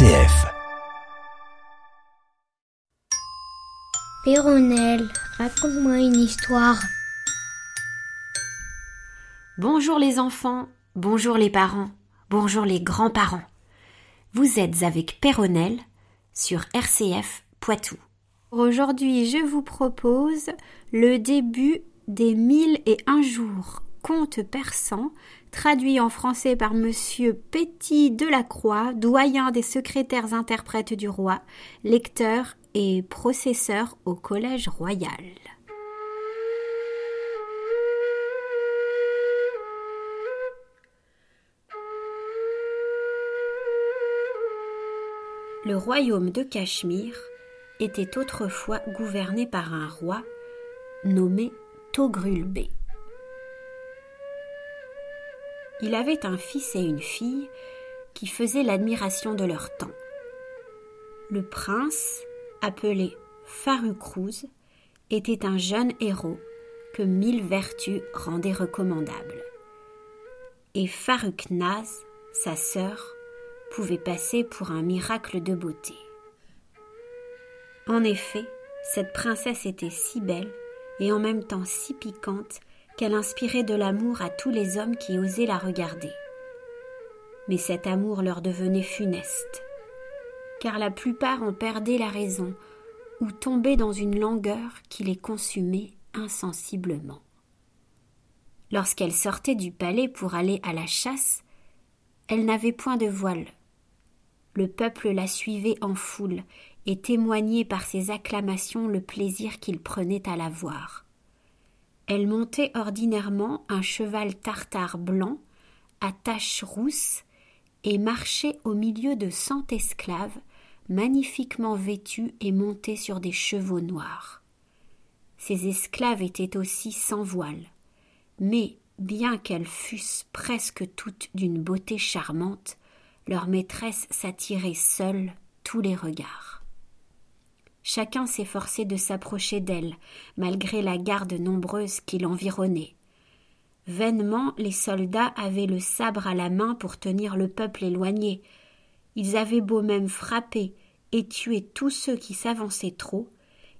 RCF. Péronnelle, raconte-moi une histoire. Bonjour les enfants, bonjour les parents, bonjour les grands-parents. Vous êtes avec Péronnelle sur RCF Poitou. Aujourd'hui, je vous propose le début des mille et un jours, conte persan, traduit en français par monsieur Petit Delacroix, doyen des secrétaires interprètes du roi, lecteur et processeur au Collège royal. Le royaume de Cachemire était autrefois gouverné par un roi nommé Togrulbé. Il avait un fils et une fille qui faisaient l'admiration de leur temps. Le prince, appelé Farukruz, était un jeune héros que mille vertus rendaient recommandable. Et Faruknaz, sa sœur, pouvait passer pour un miracle de beauté. En effet, cette princesse était si belle et en même temps si piquante qu'elle inspirait de l'amour à tous les hommes qui osaient la regarder. Mais cet amour leur devenait funeste, car la plupart en perdaient la raison ou tombaient dans une langueur qui les consumait insensiblement. Lorsqu'elle sortait du palais pour aller à la chasse, elle n'avait point de voile. Le peuple la suivait en foule et témoignait par ses acclamations le plaisir qu'il prenait à la voir. Elle montait ordinairement un cheval tartare blanc, à taches rousses, et marchait au milieu de cent esclaves, magnifiquement vêtus et montés sur des chevaux noirs. Ces esclaves étaient aussi sans voile, mais, bien qu'elles fussent presque toutes d'une beauté charmante, leur maîtresse s'attirait seule tous les regards. Chacun s'efforçait de s'approcher d'elle, malgré la garde nombreuse qui l'environnait. Vainement les soldats avaient le sabre à la main pour tenir le peuple éloigné. Ils avaient beau même frapper et tuer tous ceux qui s'avançaient trop,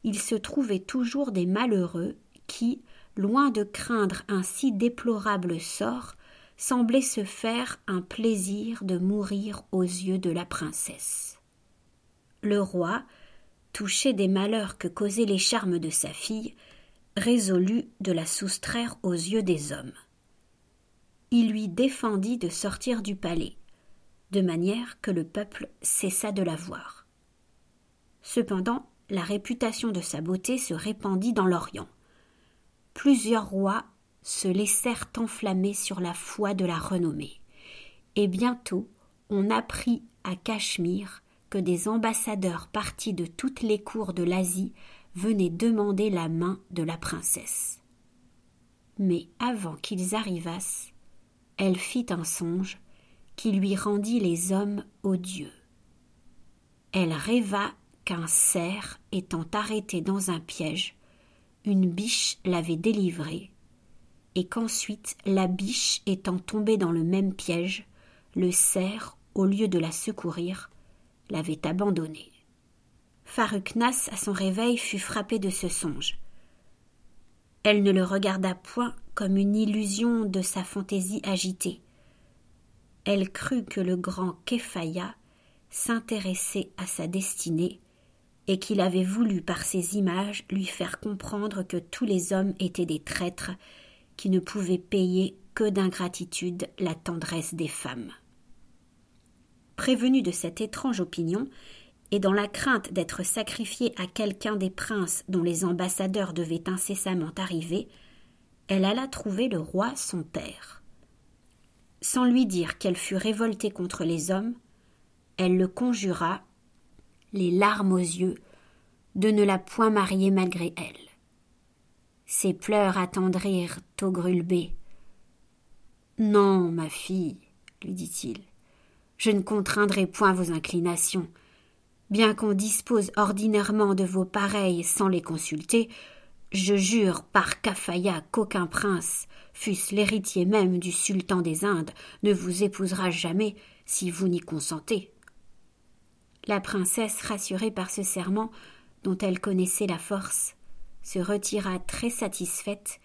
il se trouvait toujours des malheureux qui, loin de craindre un si déplorable sort, semblaient se faire un plaisir de mourir aux yeux de la princesse. Le roi, touché des malheurs que causaient les charmes de sa fille, résolut de la soustraire aux yeux des hommes. Il lui défendit de sortir du palais, de manière que le peuple cessa de la voir. Cependant, la réputation de sa beauté se répandit dans l'Orient. Plusieurs rois se laissèrent enflammer sur la foi de la renommée, et bientôt on apprit à Cachemire que des ambassadeurs partis de toutes les cours de l'Asie venaient demander la main de la princesse. Mais avant qu'ils arrivassent, elle fit un songe qui lui rendit les hommes odieux. Elle rêva qu'un cerf étant arrêté dans un piège, une biche l'avait délivré, et qu'ensuite la biche étant tombée dans le même piège, le cerf, au lieu de la secourir, l'avait abandonné. Faruknas, à son réveil, fut frappé de ce songe. Elle ne le regarda point comme une illusion de sa fantaisie agitée. Elle crut que le grand Kephaya s'intéressait à sa destinée et qu'il avait voulu par ses images lui faire comprendre que tous les hommes étaient des traîtres qui ne pouvaient payer que d'ingratitude la tendresse des femmes. Prévenue de cette étrange opinion, et dans la crainte d'être sacrifiée à quelqu'un des princes dont les ambassadeurs devaient incessamment arriver, elle alla trouver le roi son père. Sans lui dire qu'elle fut révoltée contre les hommes, elle le conjura, les larmes aux yeux, de ne la point marier malgré elle. Ses pleurs attendrirent Togrulbé. Non, ma fille, lui dit-il, je ne contraindrai point vos inclinations. Bien qu'on dispose ordinairement de vos pareils sans les consulter, je jure par Cafaya qu'aucun prince, fût-ce l'héritier même du sultan des Indes, ne vous épousera jamais si vous n'y consentez. La princesse, rassurée par ce serment, dont elle connaissait la force, se retira très satisfaite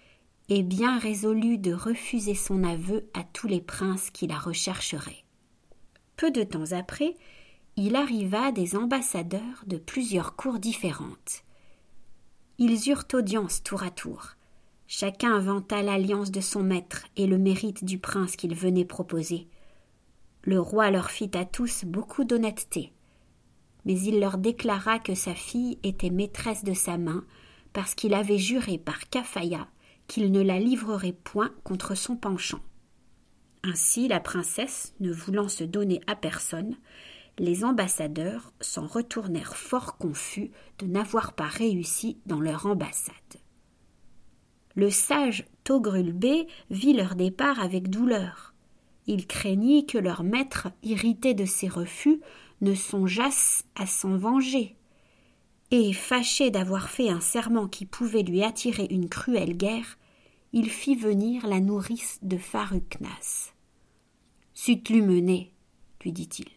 et bien résolue de refuser son aveu à tous les princes qui la rechercheraient. Peu de temps après, il arriva des ambassadeurs de plusieurs cours différentes. Ils eurent audience tour à tour. Chacun vanta l'alliance de son maître et le mérite du prince qu'il venait proposer. Le roi leur fit à tous beaucoup d'honnêteté, mais il leur déclara que sa fille était maîtresse de sa main, parce qu'il avait juré par Cafaya qu'il ne la livrerait point contre son penchant. Ainsi la princesse, ne voulant se donner à personne, les ambassadeurs s'en retournèrent fort confus de n'avoir pas réussi dans leur ambassade. Le sage Togrulbé vit leur départ avec douleur. Il craignit que leur maître, irrité de ses refus, ne songeasse à s'en venger. Et, fâché d'avoir fait un serment qui pouvait lui attirer une cruelle guerre, il fit venir la nourrice de Faruknas. Sutlumené, lui dit-il.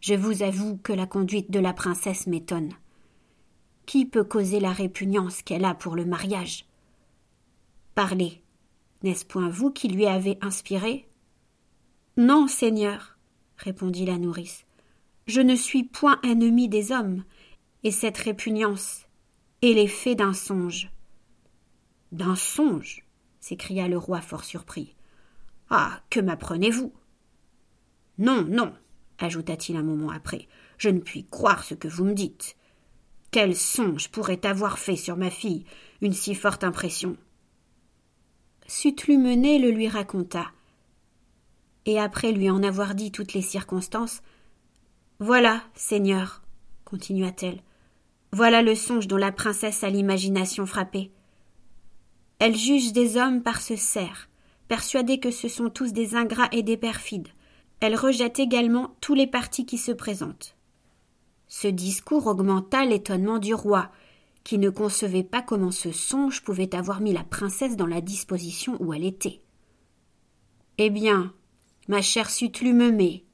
Je vous avoue que la conduite de la princesse m'étonne. Qui peut causer la répugnance qu'elle a pour le mariage? Parlez. N'est-ce point vous qui lui avez inspiré? Non, Seigneur, répondit la nourrice. Je ne suis point ennemi des hommes, et cette répugnance est l'effet d'un songe. D'un songe? s'écria le roi fort surpris. Ah. Que m'apprenez-vous? Non, non, ajouta-t-il un moment après. Je ne puis croire ce que vous me dites. Quel songe pourrait avoir fait sur ma fille une si forte impression? Sutlumené le lui raconta. Et après lui en avoir dit toutes les circonstances, Voilà, Seigneur, continua-t-elle, voilà le songe dont la princesse a l'imagination frappée. Elle juge des hommes par ce cerf, persuadée que ce sont tous des ingrats et des perfides, elle rejette également tous les partis qui se présentent. Ce discours augmenta l'étonnement du roi, qui ne concevait pas comment ce songe pouvait avoir mis la princesse dans la disposition où elle était. Eh bien, ma chère Sutlumemé,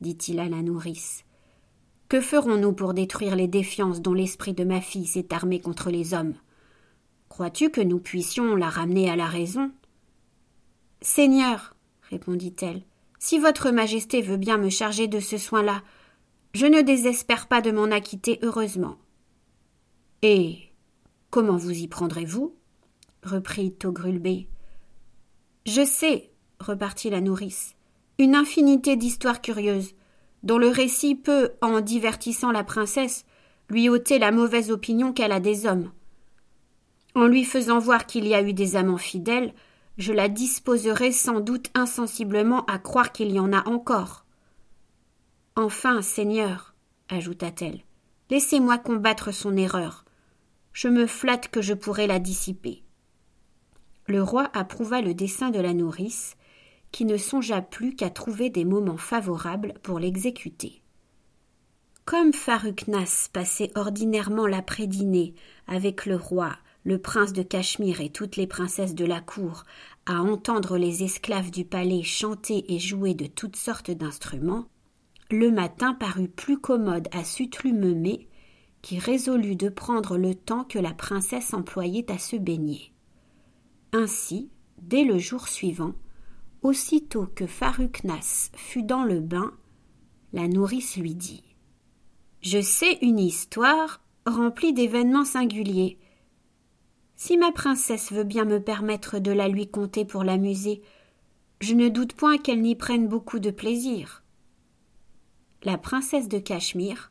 dit-il à la nourrice, que ferons-nous pour détruire les défiances dont l'esprit de ma fille s'est armé contre les hommes? Crois-tu que nous puissions la ramener à la raison? Seigneur, répondit-elle, si votre Majesté veut bien me charger de ce soin-là, je ne désespère pas de m'en acquitter heureusement. Et comment vous y prendrez-vous? reprit Togrulbé. Je sais, repartit la nourrice, une infinité d'histoires curieuses, dont le récit peut, en divertissant la princesse, lui ôter la mauvaise opinion qu'elle a des hommes. En lui faisant voir qu'il y a eu des amants fidèles, je la disposerai sans doute insensiblement à croire qu'il y en a encore. Enfin, Seigneur, ajouta-t-elle, laissez-moi combattre son erreur. Je me flatte que je pourrai la dissiper. Le roi approuva le dessein de la nourrice, qui ne songea plus qu'à trouver des moments favorables pour l'exécuter. Comme Faruknas passait ordinairement l'après-dîner avec le roi le prince de Cachemire et toutes les princesses de la cour à entendre les esclaves du palais chanter et jouer de toutes sortes d'instruments, le matin parut plus commode à Sutlumemé, qui résolut de prendre le temps que la princesse employait à se baigner. Ainsi, dès le jour suivant, aussitôt que Faruknas fut dans le bain, la nourrice lui dit Je sais une histoire remplie d'événements singuliers, si ma princesse veut bien me permettre de la lui conter pour l'amuser, je ne doute point qu'elle n'y prenne beaucoup de plaisir. La princesse de Cachemire,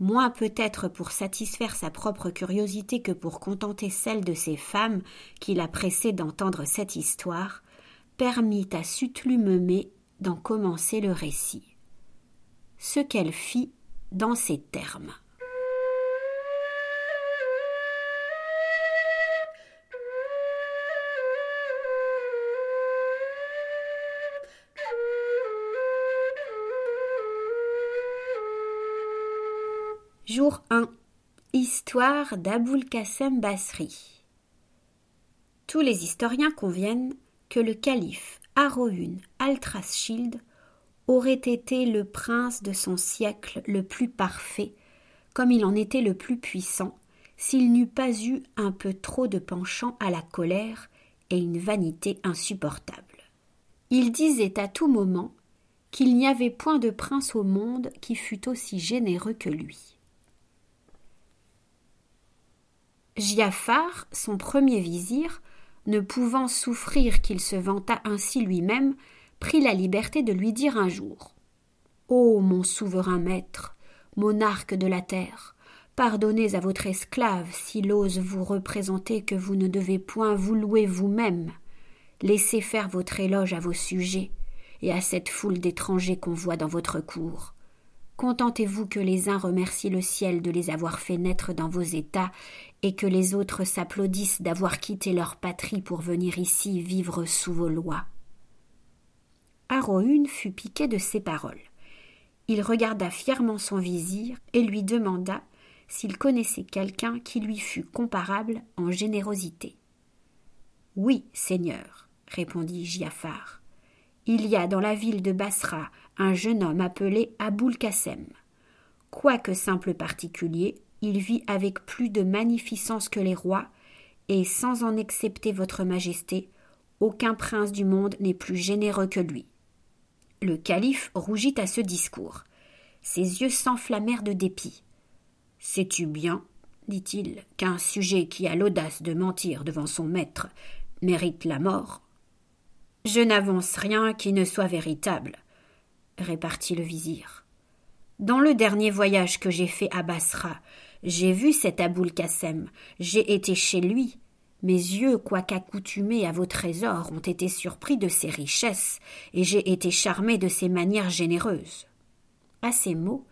moins peut-être pour satisfaire sa propre curiosité que pour contenter celle de ses femmes qui la pressaient d'entendre cette histoire, permit à Sutlumemé d'en commencer le récit. Ce qu'elle fit dans ces termes. Jour 1 Histoire d'Aboul Qassem Basri Tous les historiens conviennent que le calife Haroun al-Traschild, aurait été le prince de son siècle le plus parfait, comme il en était le plus puissant, s'il n'eût pas eu un peu trop de penchant à la colère et une vanité insupportable. Il disait à tout moment qu'il n'y avait point de prince au monde qui fût aussi généreux que lui. Giafar, son premier vizir, ne pouvant souffrir qu'il se vantât ainsi lui-même, prit la liberté de lui dire un jour Ô mon souverain maître, monarque de la terre, pardonnez à votre esclave s'il ose vous représenter que vous ne devez point vous louer vous-même. Laissez faire votre éloge à vos sujets et à cette foule d'étrangers qu'on voit dans votre cour. Contentez-vous que les uns remercient le ciel de les avoir fait naître dans vos états, et que les autres s'applaudissent d'avoir quitté leur patrie pour venir ici vivre sous vos lois. Aroun fut piqué de ces paroles. Il regarda fièrement son vizir et lui demanda s'il connaissait quelqu'un qui lui fût comparable en générosité. Oui, Seigneur, répondit Giafar. Il y a dans la ville de Bassra un jeune homme appelé Aboul Kassem. Quoique simple particulier, il vit avec plus de magnificence que les rois, et sans en excepter votre majesté, aucun prince du monde n'est plus généreux que lui. Le calife rougit à ce discours. Ses yeux s'enflammèrent de dépit. Sais-tu bien, dit-il, qu'un sujet qui a l'audace de mentir devant son maître mérite la mort? Je n'avance rien qui ne soit véritable, répartit le vizir. Dans le dernier voyage que j'ai fait à Bassra, j'ai vu cet Aboul Kassem, j'ai été chez lui. Mes yeux, quoiqu'accoutumés à vos trésors, ont été surpris de ses richesses, et j'ai été charmé de ses manières généreuses. À ces mots,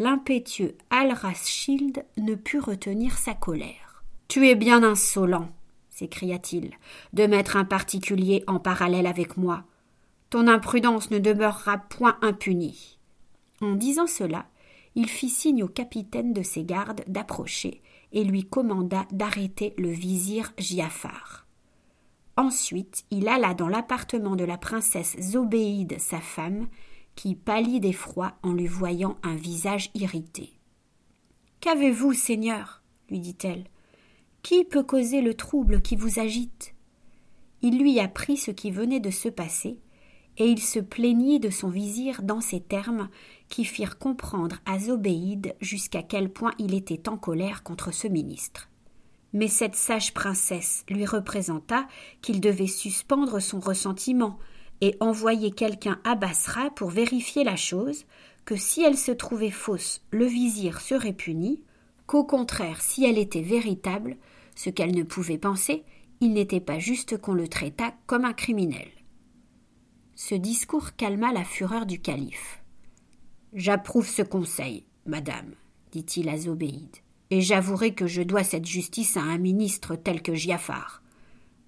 l'impétueux Al-Raschild ne put retenir sa colère. Tu es bien insolent, s'écria-t-il, de mettre un particulier en parallèle avec moi. Ton imprudence ne demeurera point impunie. En disant cela, il fit signe au capitaine de ses gardes d'approcher et lui commanda d'arrêter le vizir Giafar. Ensuite, il alla dans l'appartement de la princesse Zobéide, sa femme, qui pâlit d'effroi en lui voyant un visage irrité. Qu'avez-vous, Seigneur? lui dit-elle. Qui peut causer le trouble qui vous agite? Il lui apprit ce qui venait de se passer, et il se plaignit de son vizir dans ces termes qui firent comprendre à Zobéide jusqu'à quel point il était en colère contre ce ministre. Mais cette sage princesse lui représenta qu'il devait suspendre son ressentiment et envoyer quelqu'un à Bassra pour vérifier la chose, que si elle se trouvait fausse, le vizir serait puni, qu'au contraire, si elle était véritable, ce qu'elle ne pouvait penser, il n'était pas juste qu'on le traitât comme un criminel. Ce discours calma la fureur du calife. J'approuve ce conseil, madame, dit-il à Zobéide, et j'avouerai que je dois cette justice à un ministre tel que Giafar.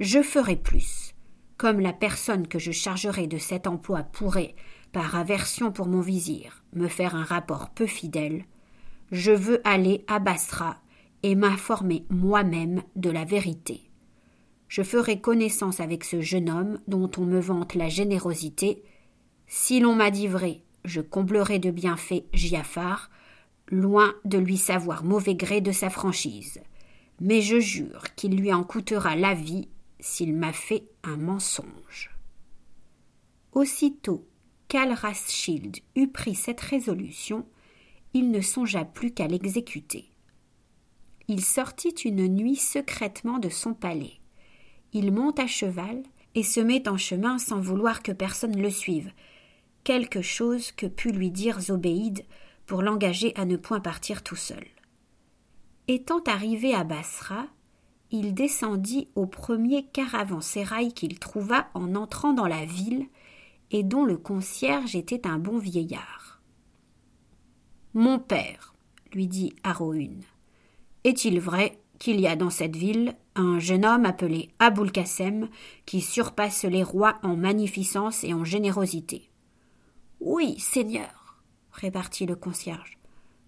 Je ferai plus. Comme la personne que je chargerai de cet emploi pourrait, par aversion pour mon vizir, me faire un rapport peu fidèle, je veux aller à Bassra et m'informer moi-même de la vérité je ferai connaissance avec ce jeune homme dont on me vante la générosité. Si l'on m'a dit vrai, je comblerai de bienfaits Giafar, loin de lui savoir mauvais gré de sa franchise. Mais je jure qu'il lui en coûtera la vie s'il m'a fait un mensonge. Aussitôt qu'Al-Raschild eut pris cette résolution, il ne songea plus qu'à l'exécuter. Il sortit une nuit secrètement de son palais il monte à cheval et se met en chemin sans vouloir que personne le suive, quelque chose que put lui dire Zobéide pour l'engager à ne point partir tout seul. Étant arrivé à Bassra, il descendit au premier caravansérail qu'il trouva en entrant dans la ville et dont le concierge était un bon vieillard. Mon père, lui dit Aroun, est-il vrai qu'il y a dans cette ville un jeune homme appelé Aboul Kassem qui surpasse les rois en magnificence et en générosité. Oui, Seigneur, répartit le concierge.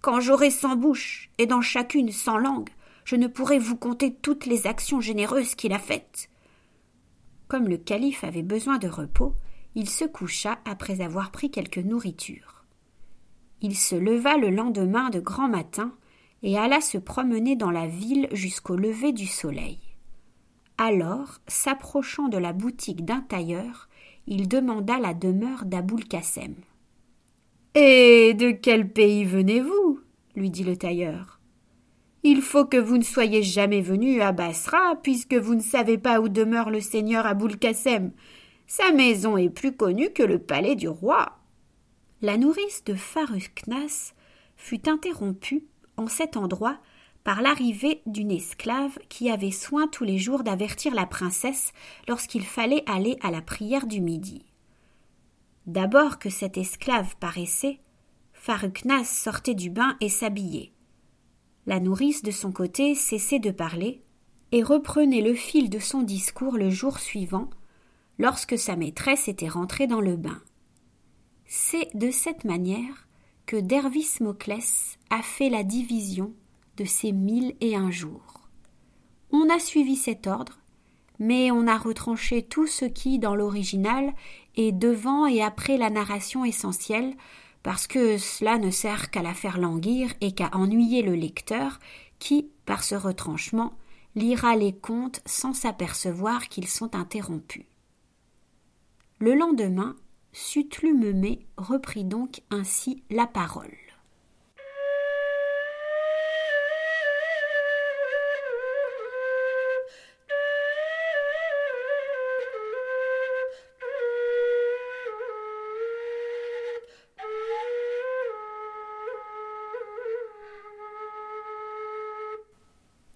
Quand j'aurai cent bouches et dans chacune cent langues, je ne pourrai vous compter toutes les actions généreuses qu'il a faites. Comme le calife avait besoin de repos, il se coucha après avoir pris quelque nourriture. Il se leva le lendemain de grand matin et alla se promener dans la ville jusqu'au lever du soleil. Alors, s'approchant de la boutique d'un tailleur, il demanda la demeure d'Aboul Kassem. Et de quel pays venez-vous? lui dit le tailleur. Il faut que vous ne soyez jamais venu à Bassra, puisque vous ne savez pas où demeure le seigneur Aboul Kassem. Sa maison est plus connue que le palais du roi. La nourrice de Faruknas fut interrompue cet endroit par l'arrivée d'une esclave qui avait soin tous les jours d'avertir la princesse lorsqu'il fallait aller à la prière du midi. D'abord que cette esclave paraissait, Faruknas sortait du bain et s'habillait. La nourrice, de son côté, cessait de parler et reprenait le fil de son discours le jour suivant, lorsque sa maîtresse était rentrée dans le bain. C'est de cette manière que Dervis Moclès a fait la division de ces mille et un jours. On a suivi cet ordre, mais on a retranché tout ce qui, dans l'original, est devant et après la narration essentielle, parce que cela ne sert qu'à la faire languir et qu'à ennuyer le lecteur, qui, par ce retranchement, lira les contes sans s'apercevoir qu'ils sont interrompus. Le lendemain, Sutlumemé reprit donc ainsi la parole.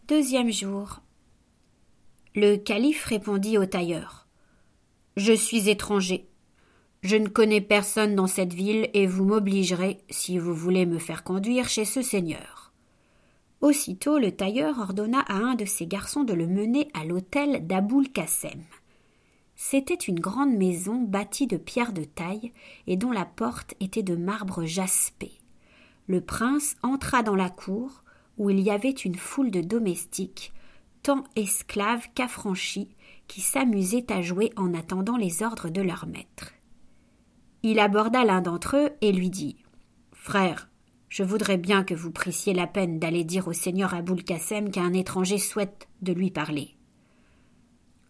Deuxième jour. Le calife répondit au tailleur. Je suis étranger. Je ne connais personne dans cette ville et vous m'obligerez, si vous voulez me faire conduire chez ce seigneur. Aussitôt le tailleur ordonna à un de ses garçons de le mener à l'hôtel d'Aboul Kassem. C'était une grande maison bâtie de pierres de taille et dont la porte était de marbre jaspé. Le prince entra dans la cour, où il y avait une foule de domestiques, tant esclaves qu'affranchis, qui s'amusaient à jouer en attendant les ordres de leur maître. Il aborda l'un d'entre eux et lui dit Frère, je voudrais bien que vous prissiez la peine d'aller dire au seigneur Aboul Kassem qu'un étranger souhaite de lui parler.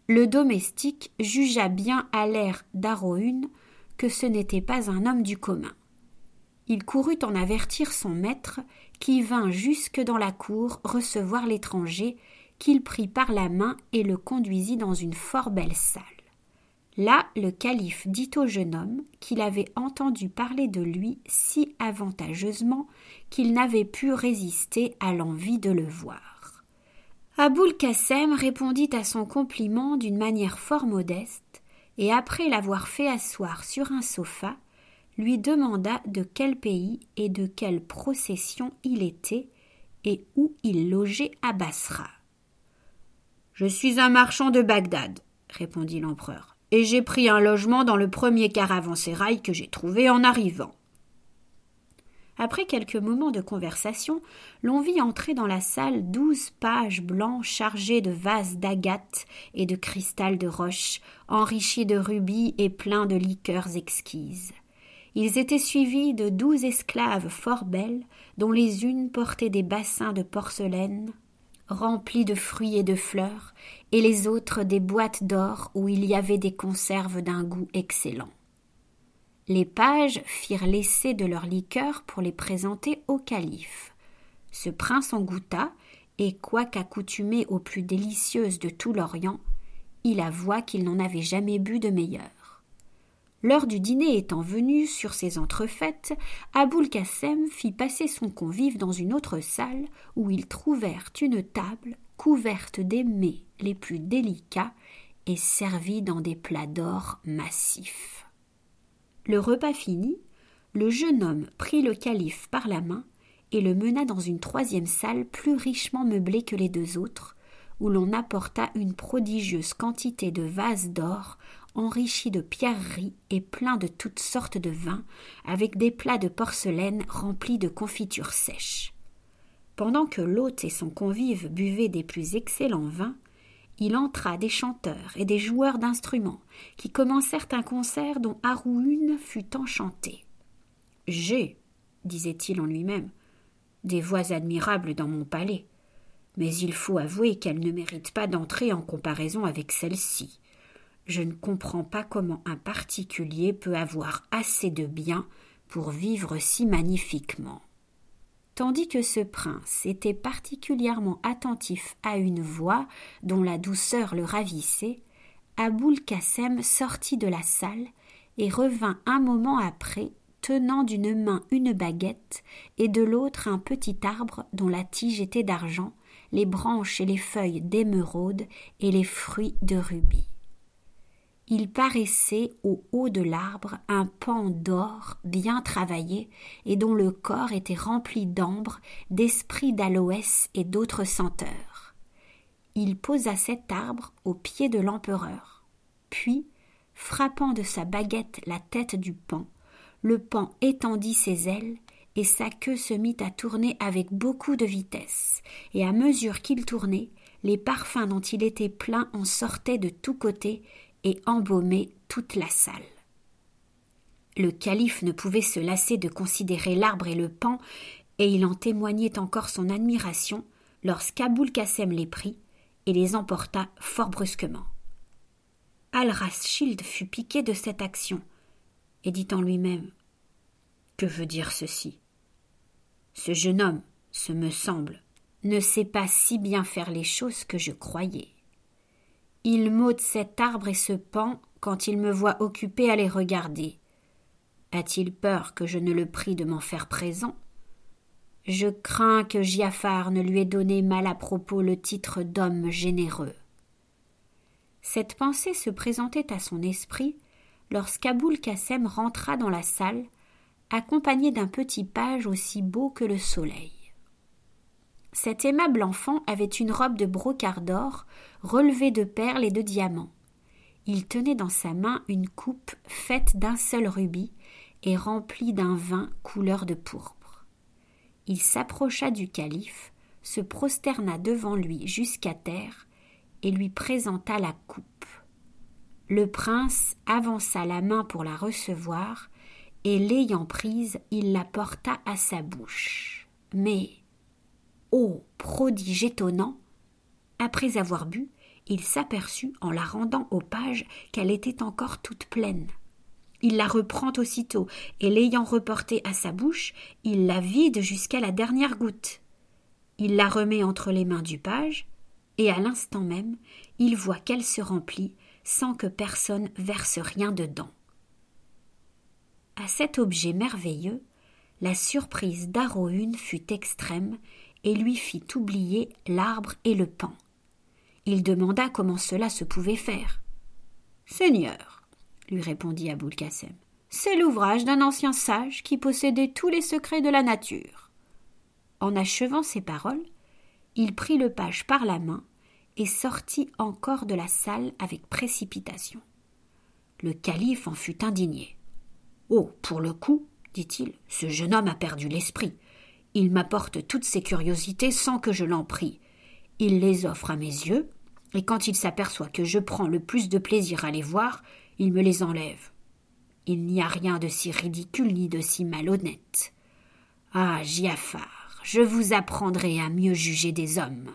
Le domestique jugea bien à l'air d'Arohune que ce n'était pas un homme du commun. Il courut en avertir son maître qui vint jusque dans la cour recevoir l'étranger, qu'il prit par la main et le conduisit dans une fort belle salle. Là, le calife dit au jeune homme qu'il avait entendu parler de lui si avantageusement qu'il n'avait pu résister à l'envie de le voir. Aboul Kassem répondit à son compliment d'une manière fort modeste, et après l'avoir fait asseoir sur un sofa, lui demanda de quel pays et de quelle procession il était et où il logeait à Bassra. Je suis un marchand de Bagdad, répondit l'empereur, et j'ai pris un logement dans le premier caravansérail que j'ai trouvé en arrivant. Après quelques moments de conversation, l'on vit entrer dans la salle douze pages blancs chargés de vases d'agate et de cristal de roche, enrichis de rubis et pleins de liqueurs exquises. Ils étaient suivis de douze esclaves fort belles, dont les unes portaient des bassins de porcelaine remplis de fruits et de fleurs, et les autres des boîtes d'or où il y avait des conserves d'un goût excellent. Les pages firent l'essai de leur liqueur pour les présenter au calife. Ce prince en goûta, et quoiqu'accoutumé aux plus délicieuses de tout l'Orient, il avoua qu'il n'en avait jamais bu de meilleure. L'heure du dîner étant venue sur ces entrefaites, Aboul Kassem fit passer son convive dans une autre salle où ils trouvèrent une table couverte des mets les plus délicats et servie dans des plats d'or massifs. Le repas fini, le jeune homme prit le calife par la main et le mena dans une troisième salle plus richement meublée que les deux autres, où l'on apporta une prodigieuse quantité de vases d'or enrichi de pierreries et plein de toutes sortes de vins, avec des plats de porcelaine remplis de confitures sèches. Pendant que l'hôte et son convive buvaient des plus excellents vins, il entra des chanteurs et des joueurs d'instruments qui commencèrent un concert dont Haroun fut enchanté. J'ai, disait-il en lui-même, des voix admirables dans mon palais, mais il faut avouer qu'elles ne méritent pas d'entrer en comparaison avec celle-ci. Je ne comprends pas comment un particulier peut avoir assez de biens pour vivre si magnifiquement. Tandis que ce prince était particulièrement attentif à une voix dont la douceur le ravissait, Aboul Kassem sortit de la salle et revint un moment après tenant d'une main une baguette et de l'autre un petit arbre dont la tige était d'argent, les branches et les feuilles d'émeraude et les fruits de rubis il paraissait au haut de l'arbre un pan d'or bien travaillé et dont le corps était rempli d'ambre, d'esprit d'aloès et d'autres senteurs. Il posa cet arbre au pied de l'empereur. Puis, frappant de sa baguette la tête du pan, le pan étendit ses ailes et sa queue se mit à tourner avec beaucoup de vitesse, et à mesure qu'il tournait, les parfums dont il était plein en sortaient de tous côtés et embaumer toute la salle. Le calife ne pouvait se lasser de considérer l'arbre et le pan, et il en témoignait encore son admiration lorsqu'Aboul Kassem les prit et les emporta fort brusquement. Al-Raschild fut piqué de cette action et dit en lui-même Que veut dire ceci? Ce jeune homme, ce me semble, ne sait pas si bien faire les choses que je croyais. Il m'ôte cet arbre et ce pan quand il me voit occupé à les regarder. A-t-il peur que je ne le prie de m'en faire présent? Je crains que Giafar ne lui ait donné mal à propos le titre d'homme généreux. Cette pensée se présentait à son esprit lorsqu'Aboul Kassem rentra dans la salle, accompagné d'un petit page aussi beau que le soleil. Cet aimable enfant avait une robe de brocart d'or relevée de perles et de diamants. Il tenait dans sa main une coupe faite d'un seul rubis et remplie d'un vin couleur de pourpre. Il s'approcha du calife, se prosterna devant lui jusqu'à terre et lui présenta la coupe. Le prince avança la main pour la recevoir, et l'ayant prise, il la porta à sa bouche. Mais Ô prodige étonnant Après avoir bu, il s'aperçut, en la rendant au page, qu'elle était encore toute pleine. Il la reprend aussitôt, et l'ayant reportée à sa bouche, il la vide jusqu'à la dernière goutte. Il la remet entre les mains du page, et à l'instant même, il voit qu'elle se remplit sans que personne verse rien dedans. À cet objet merveilleux, la surprise d'Aroune fut extrême, et lui fit oublier l'arbre et le pan. Il demanda comment cela se pouvait faire. Seigneur, lui répondit Aboul Kassem, c'est l'ouvrage d'un ancien sage qui possédait tous les secrets de la nature. En achevant ces paroles, il prit le page par la main et sortit encore de la salle avec précipitation. Le calife en fut indigné. Oh, pour le coup, dit-il, ce jeune homme a perdu l'esprit. Il m'apporte toutes ses curiosités sans que je l'en prie. Il les offre à mes yeux, et quand il s'aperçoit que je prends le plus de plaisir à les voir, il me les enlève. Il n'y a rien de si ridicule ni de si malhonnête. Ah, Giafar, je vous apprendrai à mieux juger des hommes.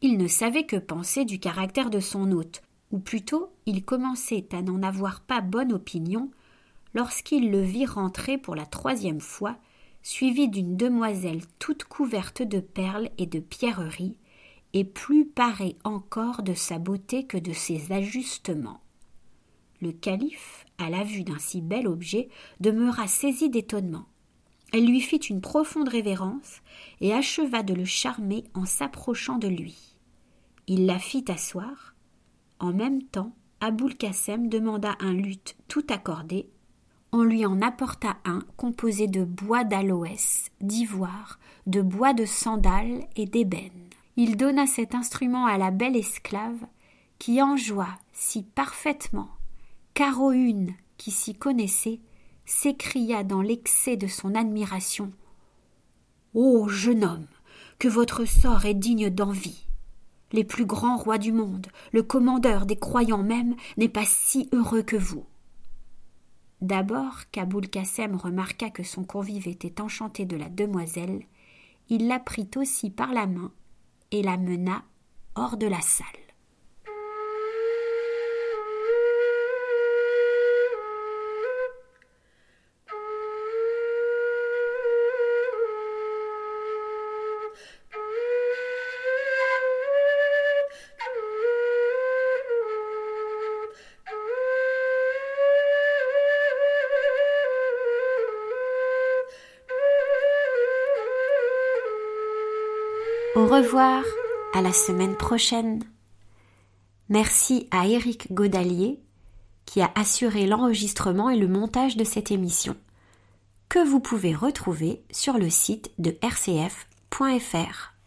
Il ne savait que penser du caractère de son hôte, ou plutôt il commençait à n'en avoir pas bonne opinion lorsqu'il le vit rentrer pour la troisième fois suivi d'une demoiselle toute couverte de perles et de pierreries, et plus parée encore de sa beauté que de ses ajustements. Le calife, à la vue d'un si bel objet, demeura saisi d'étonnement. Elle lui fit une profonde révérence et acheva de le charmer en s'approchant de lui. Il la fit asseoir. En même temps, Aboul Kassem demanda un luth tout accordé on lui en apporta un composé de bois d'aloès, d'ivoire, de bois de sandal et d'ébène. Il donna cet instrument à la belle esclave, qui en joua si parfaitement qu'Aroune, qui s'y connaissait, s'écria dans l'excès de son admiration. Ô jeune homme, que votre sort est digne d'envie. les plus grands rois du monde, le commandeur des croyants même, n'est pas si heureux que vous. D'abord qu'Aboul Kassem remarqua que son convive était enchanté de la demoiselle, il la prit aussi par la main et la mena hors de la salle. Revoir, à la semaine prochaine. Merci à Éric Godalier qui a assuré l'enregistrement et le montage de cette émission, que vous pouvez retrouver sur le site de rcf.fr.